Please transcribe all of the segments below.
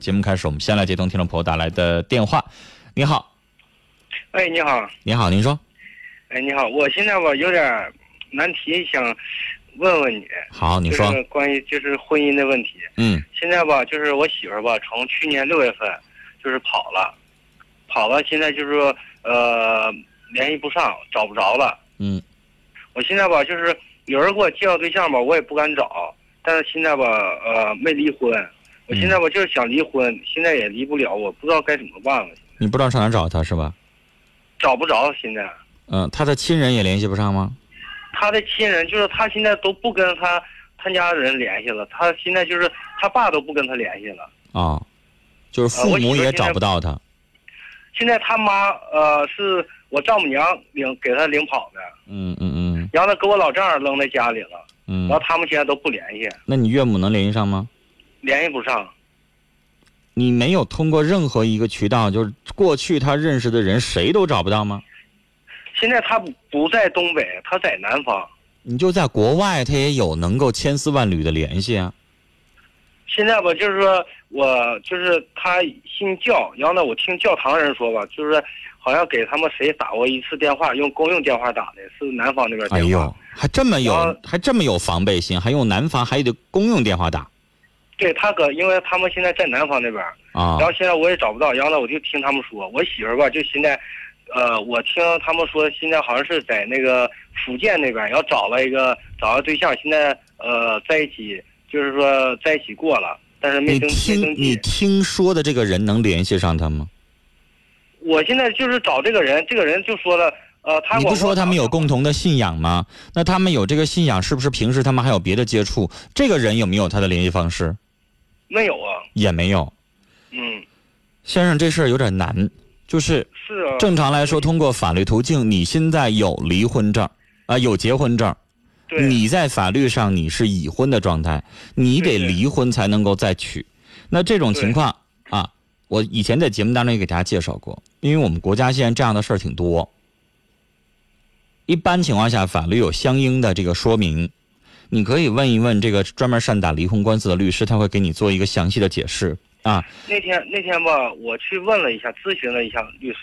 节目开始，我们先来接通听众朋友打来的电话。你好，哎，你好，你好，您说。哎，你好，我现在吧有点难题，想问问你。好，你说。就是关于就是婚姻的问题。嗯。现在吧，就是我媳妇儿吧，从去年六月份就是跑了，跑了，现在就是说呃联系不上，找不着了。嗯。我现在吧，就是有人给我介绍对象吧，我也不敢找，但是现在吧，呃，没离婚。我现在我就是想离婚，现在也离不了，我不知道该怎么办了。你不知道上哪找他是吧？找不着，现在。嗯，他的亲人也联系不上吗？他的亲人就是他现在都不跟他他家人联系了，他现在就是他爸都不跟他联系了。啊，就是父母也找不到他。现在他妈呃是我丈母娘领给他领跑的。嗯嗯嗯。然后他给我老丈人扔在家里了。嗯。然后他们现在都不联系。那你岳母能联系上吗？联系不上，你没有通过任何一个渠道，就是过去他认识的人，谁都找不到吗？现在他不在东北，他在南方。你就在国外，他也有能够千丝万缕的联系啊。现在吧，就是说我就是他信教，然后呢，我听教堂人说吧，就是好像给他们谁打过一次电话，用公用电话打的，是南方那边电话。哎呦，还这么有，还这么有防备心，还用南方，还得公用电话打。对他搁，因为他们现在在南方那边啊，然后现在我也找不到，然后呢，我就听他们说，我媳妇儿吧，就现在，呃，我听他们说，现在好像是在那个福建那边，然后找了一个找个对象，现在呃在一起，就是说在一起过了，但是没登没登记。你听说的这个人能联系上他吗？我现在就是找这个人，这个人就说了，呃，他你不说他们有共同的信仰吗？那他们有这个信仰，是不是平时他们还有别的接触？这个人有没有他的联系方式？没有啊，也没有。嗯，先生，这事儿有点难，就是是啊。正常来说，通过法律途径，你现在有离婚证，啊，有结婚证，对，你在法律上你是已婚的状态，你得离婚才能够再娶。那这种情况啊，我以前在节目当中也给大家介绍过，因为我们国家现在这样的事儿挺多。一般情况下，法律有相应的这个说明。你可以问一问这个专门善打离婚官司的律师，他会给你做一个详细的解释啊。那天那天吧，我去问了一下，咨询了一下律师。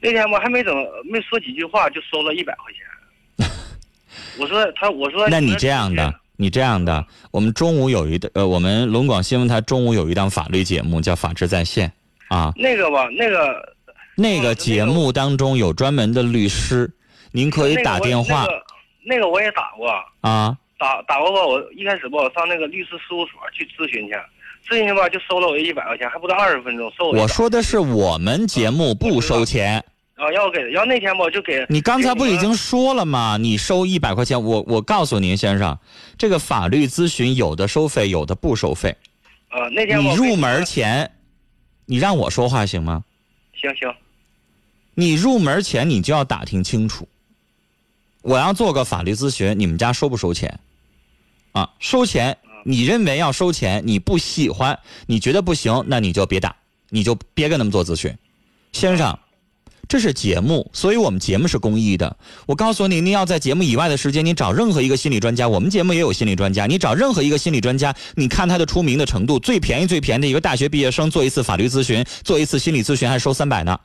那天吧，还没怎么没说几句话，就收了一百块钱。我说他，我说那你这样的，你这样的，我们中午有一呃，我们龙广新闻台中午有一档法律节目叫《法治在线》啊。那个吧，那个那个节目当中有专门的律师，您可以打电话。那个我也打过啊。打打过吧，我一开始吧，我上那个律师事务所去咨询去，咨询去吧，就收了我一百块钱，还不到二十分钟收我。我说的是我们节目不收钱。啊，要给，要那天吧，就给。你刚才不已经说了吗？你收一百块钱，我我告诉您，先生，这个法律咨询有的收费，有的不收费。啊，那天你入门前，你让我说话行吗？行行。你入门前你就要打听清楚。我要做个法律咨询，你们家收不收钱？啊，收钱，你认为要收钱，你不喜欢，你觉得不行，那你就别打，你就别跟他们做咨询。先生，这是节目，所以我们节目是公益的。我告诉你，你要在节目以外的时间，你找任何一个心理专家，我们节目也有心理专家，你找任何一个心理专家，你看他的出名的程度，最便宜最便宜的一个大学毕业生做一次法律咨询，做一次心理咨询还收三百呢。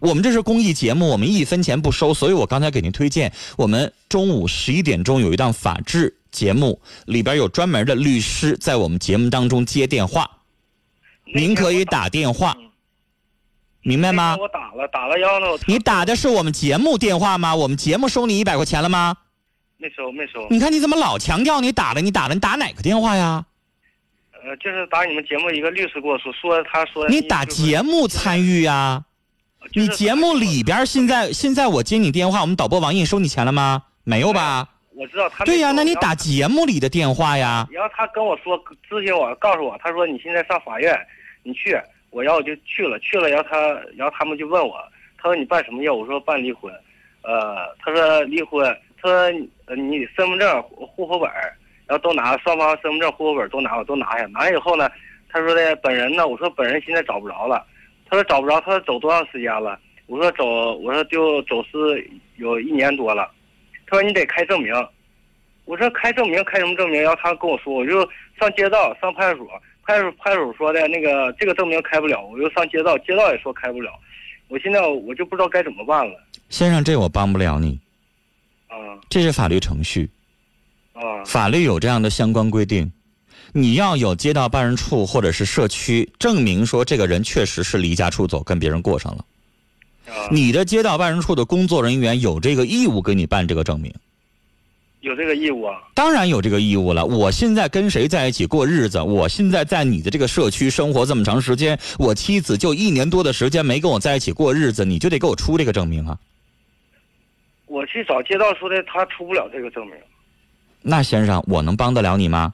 我们这是公益节目，我们一分钱不收，所以我刚才给您推荐，我们中午十一点钟有一档法制节目，里边有专门的律师在我们节目当中接电话，您可以打电话，明白吗？我打了，打了，然后呢？你打的是我们节目电话吗？我们节目收你一百块钱了吗？没收，没收。你看你怎么老强调你打了，你打了，你打哪个电话呀？呃，就是打你们节目一个律师给我说，说他说你打节目参与呀。你节目里边现在现在我接你电话，我们导播王印收你钱了吗？没有吧？我知道他。对呀，那你打节目里的电话呀。然后他跟我说咨询我，告诉我，他说你现在上法院，你去，我然后我就去了，去了，然后他然后他们就问我，他说你办什么业务？我说办离婚。呃，他说离婚，他说你身份证、户口本，然后都拿，双方身份证、户口本都拿，我都拿下。拿以后呢，他说的本人呢，我说本人现在找不着了。他说找不着，他说走多长时间了？我说走，我说就走失有一年多了。他说你得开证明。我说开证明开什么证明？然后他跟我说，我就上街道上派出所，派出派出所说的那个这个证明开不了，我又上街道，街道也说开不了，我现在我就不知道该怎么办了。先生，这我帮不了你，啊这是法律程序，啊法律有这样的相关规定。你要有街道办事处或者是社区证明说这个人确实是离家出走，跟别人过上了。啊！你的街道办事处的工作人员有这个义务给你办这个证明，有这个义务啊？当然有这个义务了。我现在跟谁在一起过日子？我现在在你的这个社区生活这么长时间，我妻子就一年多的时间没跟我在一起过日子，你就得给我出这个证明啊。我去找街道说的，他出不了这个证明。那先生，我能帮得了你吗？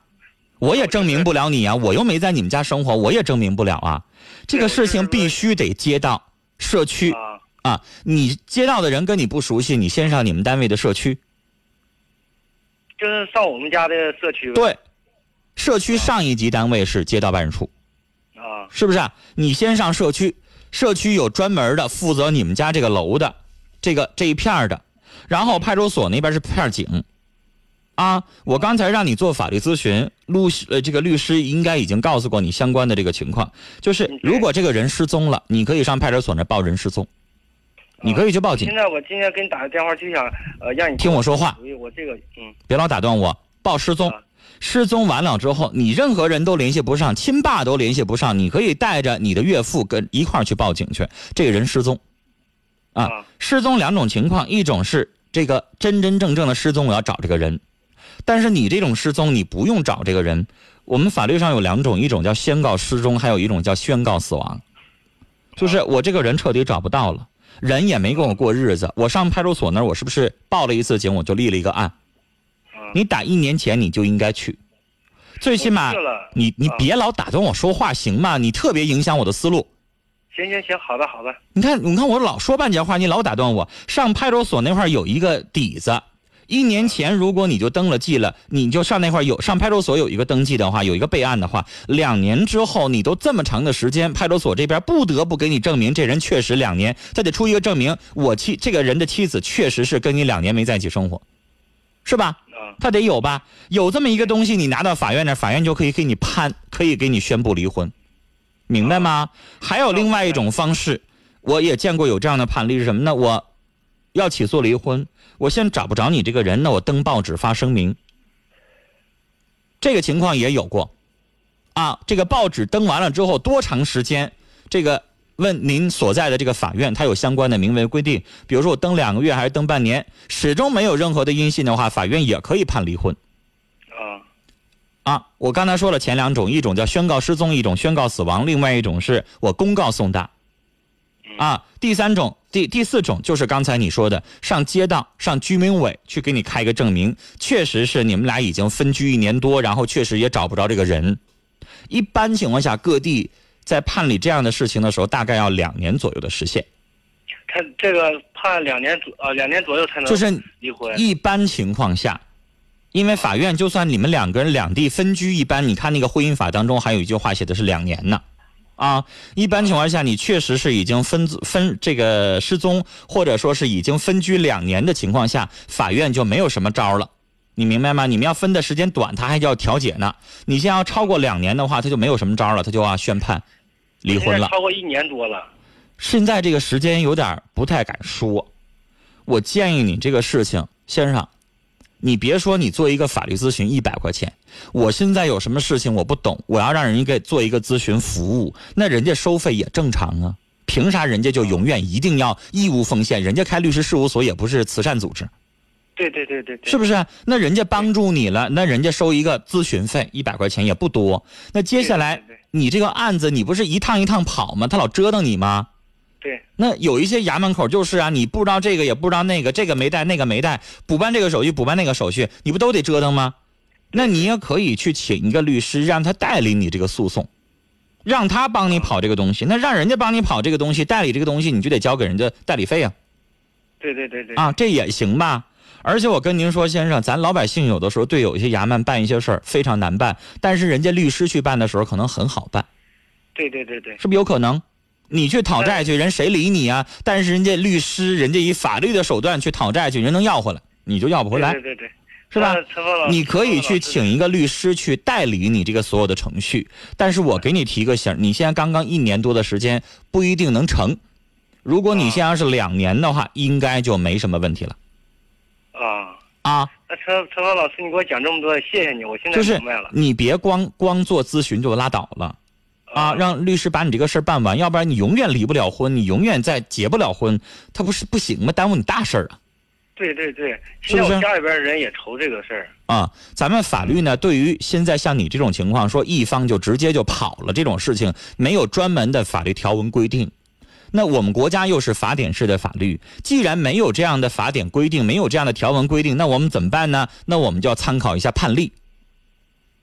我也证明不了你啊，我又没在你们家生活，我也证明不了啊。这个事情必须得街道、社区啊啊，你街道的人跟你不熟悉，你先上你们单位的社区。就是上我们家的社区。对，社区上一级单位是街道办事处，啊是不是啊？你先上社区，社区有专门的负责你们家这个楼的，这个这一片儿的，然后派出所那边是片警。啊，我刚才让你做法律咨询，律呃，这个律师应该已经告诉过你相关的这个情况，就是如果这个人失踪了，你可以上派出所那报人失踪，你可以去报警现。在我今天给你打个电话，就想呃让你听我说话我这个嗯别老打断我，报失踪啊。失踪完了之后，你任何人都联系不上，亲爸都联系不上，你可以带着你的岳父跟一块儿去报警去。这个人失踪，啊啊，失踪两种情况，一种是这个真真正正的失踪，我要找这个人，但是你这种失踪，你不用找这个人。我们法律上有两种，一种叫宣告失踪，还有一种叫宣告死亡。就是我这个人彻底找不到了，人也没跟我过日子，我上派出所那儿，我是不是报了一次警，我就立了一个案？啊，你打一年前你就应该去，最起码你你啊别老打断我说话行吗？你特别影响我的思路。行行行，好的好的，你看，你看我老说半截话，你老打断我。上派出所那块儿有一个底子，一年前如果你就登了记了，你就上那块有上派出所有一个登记的话，有一个备案的话，两年之后你都这么长的时间，派出所这边不得不给你证明这人确实两年，他得出一个证明，我妻这个人的妻子确实是跟你两年没在一起生活，是吧？他得有吧？有这么一个东西，你拿到法院那，法院就可以给你判，可以给你宣布离婚，明白吗？还有另外一种方式，我也见过有这样的判例是什么呢？我要起诉离婚，我现在找不着你这个人，那我登报纸发声明。这个情况也有过，啊，这个报纸登完了之后多长时间？这个问您所在的这个法院，它有相关的明文规定，比如说我登两个月还是登半年，始终没有任何的音信的话，法院也可以判离婚。啊啊，我刚才说了前两种，一种叫宣告失踪，一种宣告死亡，另外一种是我公告送达。啊，第三种、第第四种就是刚才你说的，上街道、上居民委去给你开一个证明，确实是你们俩已经分居一年多，然后确实也找不着这个人。一般情况下，各地在判理这样的事情的时候，大概要两年左右的时限。他这个判两年左呃两年左右才能就是离婚一般情况下，因为法院就算你们两个人两地分居，一般你看那个婚姻法当中还有一句话写的是两年呢。啊，一般情况下，你确实是已经分分这个失踪，或者说是已经分居两年的情况下，法院就没有什么招了。你明白吗？你们要分的时间短，他还要调解呢。你现在要超过两年的话，他就没有什么招了，他就要宣判离婚了。超过一年多了。现在这个时间有点不太敢说，我建议你这个事情，先生，你别说你做一个法律咨询一百块钱，我现在有什么事情我不懂，我要让人家给做一个咨询服务，那人家收费也正常啊，凭啥人家就永远一定要义务奉献？人家开律师事务所也不是慈善组织，对对对对对，是不是？那人家帮助你了，那人家收一个咨询费一百块钱也不多，那接下来你这个案子你不是一趟一趟跑吗？他老折腾你吗？对那有一些衙门口就是啊，你不知道这个也不知道那个，这个没带那个没带，补办这个手续补办那个手续，你不都得折腾吗？那你也可以去请一个律师，让他代理你这个诉讼，让他帮你跑这个东西。那让人家帮你跑这个东西，代理这个东西，你就得交给人家代理费啊。对对对对啊，这也行吧。而且我跟您说，先生，咱老百姓有的时候对有一些衙门办一些事儿非常难办，但是人家律师去办的时候可能很好办，对对对对是不是有可能？你去讨债去，人谁理你啊？但是人家律师，人家以法律的手段去讨债去，人能要回来，你就要不回来。对对对是吧？陈峰老师你可以去请一个律师去代理你这个所有的程序，但是我给你提个醒，你现在刚刚一年多的时间不一定能成。如果你现在要是两年的话，应该就没什么问题了啊。啊。那陈陈峰老师，你给我讲这么多，谢谢你，我现在就明白了。你别光光做咨询就拉倒了啊，让律师把你这个事儿办完，要不然你永远离不了婚，你永远再结不了婚，他不是不行吗？耽误你大事儿啊。对对对，现在我家里边人也愁这个事儿。啊，咱们法律呢，对于现在像你这种情况，说一方就直接就跑了这种事情，没有专门的法律条文规定。那我们国家又是法典式的法律，既然没有这样的法典规定，没有这样的条文规定，那我们怎么办呢？那我们就要参考一下判例。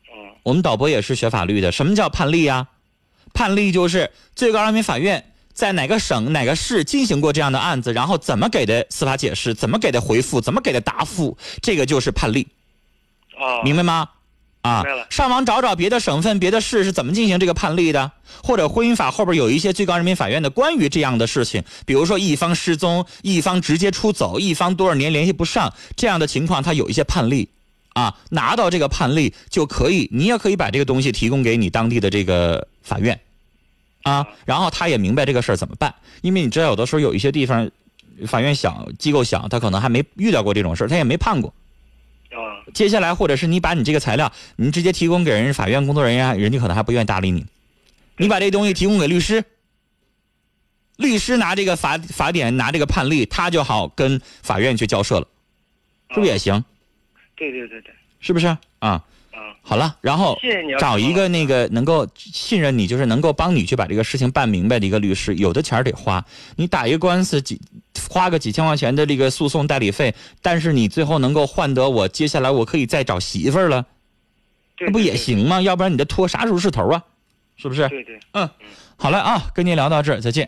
嗯我们导播也是学法律的，什么叫判例呀？判例就是最高人民法院在哪个省哪个市进行过这样的案子，然后怎么给的司法解释，怎么给的回复，怎么给的答复，这个就是判例。哦，明白吗？啊上网找找别的省份、别的市是怎么进行这个判例的，或者婚姻法后边有一些最高人民法院的关于这样的事情，比如说一方失踪、一方直接出走、一方多少年联系不上这样的情况，它有一些判例，啊，拿到这个判例就可以，你也可以把这个东西提供给你当地的这个法院，啊，然后他也明白这个事儿怎么办，因为你知道有的时候有一些地方，法院想、机构想，他可能还没遇到过这种事儿，他也没判过。啊接下来，或者是你把你这个材料，你直接提供给人法院工作人员，人家可能还不愿意搭理你。你把这东西提供给律师，律师拿这个法法典拿这个判例，他就好跟法院去交涉了，是不是也行？对对对对，是不是啊？啊，好了，然后谢谢你啊找一个那个能够信任你，就是能够帮你去把这个事情办明白的一个律师。有的钱儿得花，你打一个官司几花个几千块钱的这个诉讼代理费，但是你最后能够换得我接下来我可以再找媳妇儿了，对那不也？行吗？要不然你这拖啥时候是头啊？是不是？对对，嗯，好了啊，跟您聊到这儿，再见。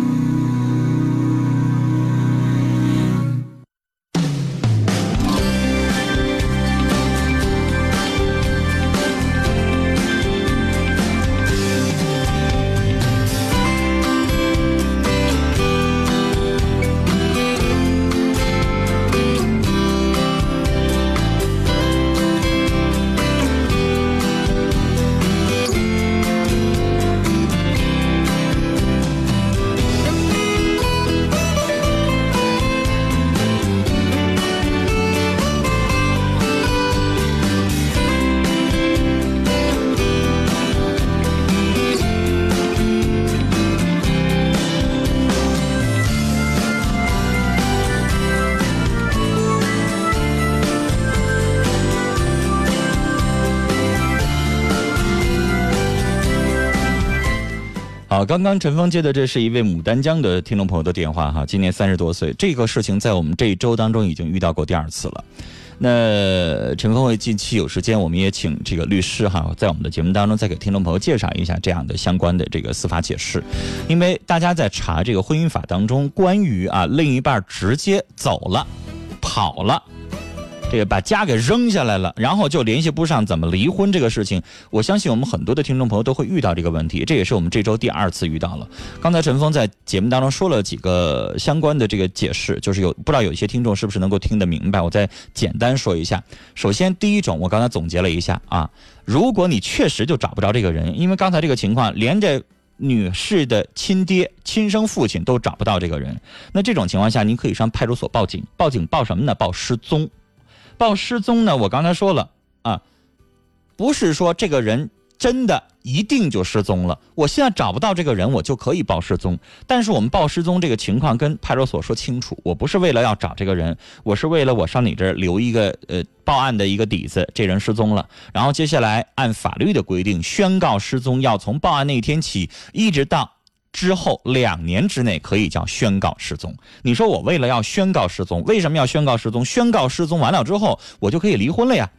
刚刚陈峰接的这是一位牡丹江的听众朋友的电话哈，今年三十多岁，这个事情在我们这一周当中已经遇到过第二次了。那陈峰会近期有时间，我们也请这个律师哈，在我们的节目当中再给听众朋友介绍一下这样的相关的这个司法解释，因为大家在查这个婚姻法当中关于啊另一半直接走了、跑了。这个把家给扔下来了，然后就联系不上怎么离婚这个事情，我相信我们很多的听众朋友都会遇到这个问题，这也是我们这周第二次遇到了。刚才陈峰在节目当中说了几个相关的这个解释，就是有不知道有一些听众是不是能够听得明白，我再简单说一下。首先，第一种我刚才总结了一下啊，如果你确实就找不着这个人，因为刚才这个情况连着。女士的亲爹、亲生父亲都找不到这个人，那这种情况下，您可以上派出所报警。报警报什么呢？报失踪。报失踪呢，我刚才说了啊，不是说这个人真的一定就失踪了。我现在找不到这个人，我就可以报失踪。但是我们报失踪这个情况跟派出所说清楚，我不是为了要找这个人，我是为了我上你这儿留一个呃报案的一个底子，这人失踪了。然后接下来按法律的规定，宣告失踪要从报案那天起，一直到。之后两年之内可以叫宣告失踪。你说我为了要宣告失踪，为什么要宣告失踪？宣告失踪完了之后，我就可以离婚了呀。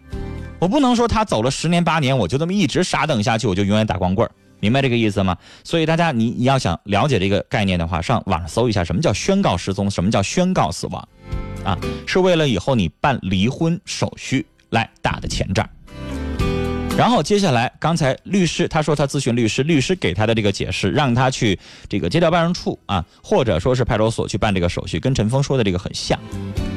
我不能说他走了十年八年，我就这么一直傻等下去，我就永远打光棍明白这个意思吗？所以大家你你要想了解这个概念的话，上网上搜一下什么叫宣告失踪，什么叫宣告死亡，啊，是为了以后你办离婚手续来打的前账。然后接下来，刚才律师他说他咨询律师，律师给他的这个解释，让他去这个街道办事处啊，或者说是派出所去办这个手续，跟陈峰说的这个很像，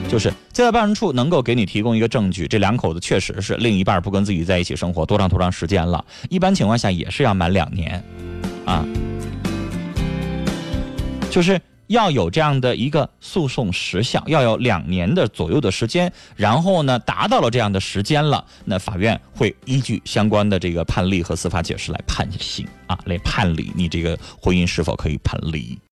就是街道办事处能够给你提供一个证据，这两口子确实是另一半不跟自己在一起生活多长多长时间了，一般情况下也是要满两年，啊，就是。要有这样的一个诉讼时效，要有两年的左右的时间，然后呢，达到了这样的时间了，那法院会依据相关的这个判例和司法解释来判刑啊，来判理你这个婚姻是否可以判离。